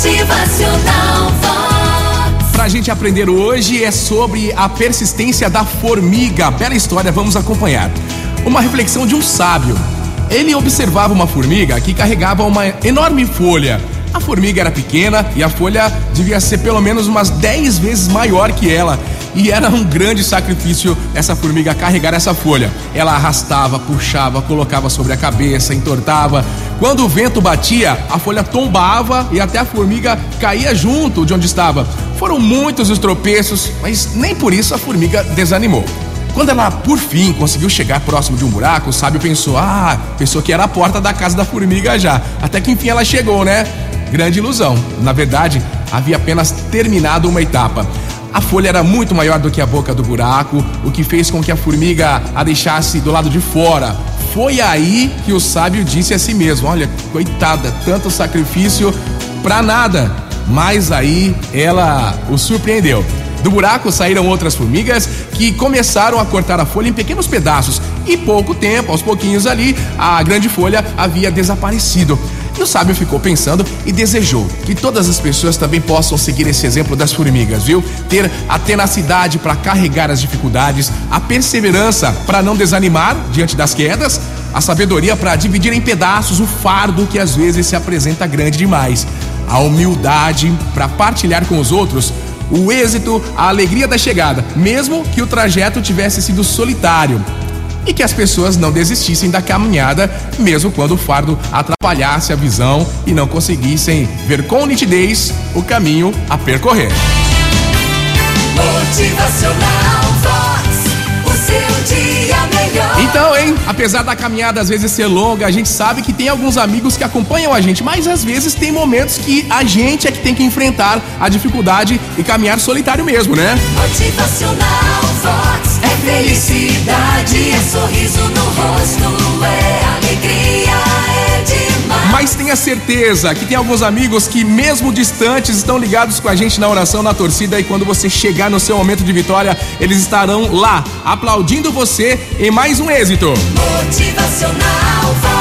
Motivacional Vox. Pra gente aprender hoje é sobre a persistência da formiga. Bela história, vamos acompanhar. Uma reflexão de um sábio. Ele observava uma formiga que carregava uma enorme folha. A formiga era pequena e a folha devia ser pelo menos umas 10 vezes maior que ela. E era um grande sacrifício essa formiga carregar essa folha. Ela arrastava, puxava, colocava sobre a cabeça, entortava. Quando o vento batia, a folha tombava e até a formiga caía junto de onde estava. Foram muitos os tropeços, mas nem por isso a formiga desanimou. Quando ela, por fim, conseguiu chegar próximo de um buraco, o sábio pensou: ah, pensou que era a porta da casa da formiga já. Até que enfim ela chegou, né? Grande ilusão. Na verdade, havia apenas terminado uma etapa. A folha era muito maior do que a boca do buraco, o que fez com que a formiga a deixasse do lado de fora. Foi aí que o sábio disse a si mesmo: Olha, coitada, tanto sacrifício pra nada. Mas aí ela o surpreendeu. Do buraco saíram outras formigas que começaram a cortar a folha em pequenos pedaços e pouco tempo, aos pouquinhos ali, a grande folha havia desaparecido. E o sábio ficou pensando e desejou que todas as pessoas também possam seguir esse exemplo das formigas, viu? Ter a tenacidade para carregar as dificuldades, a perseverança para não desanimar diante das quedas, a sabedoria para dividir em pedaços o fardo que às vezes se apresenta grande demais, a humildade para partilhar com os outros o êxito, a alegria da chegada, mesmo que o trajeto tivesse sido solitário. E que as pessoas não desistissem da caminhada, mesmo quando o fardo atrapalhasse a visão e não conseguissem ver com nitidez o caminho a percorrer. Motivacional Vox. O seu dia melhor. Então, hein? Apesar da caminhada às vezes ser longa, a gente sabe que tem alguns amigos que acompanham a gente, mas às vezes tem momentos que a gente é que tem que enfrentar a dificuldade e caminhar solitário mesmo, né? Motivacional Vox. É felicidade, sorriso no rosto, é alegria, é demais. Mas tenha certeza que tem alguns amigos que, mesmo distantes, estão ligados com a gente na oração, na torcida, e quando você chegar no seu momento de vitória, eles estarão lá, aplaudindo você em mais um êxito. Motivacional Vox.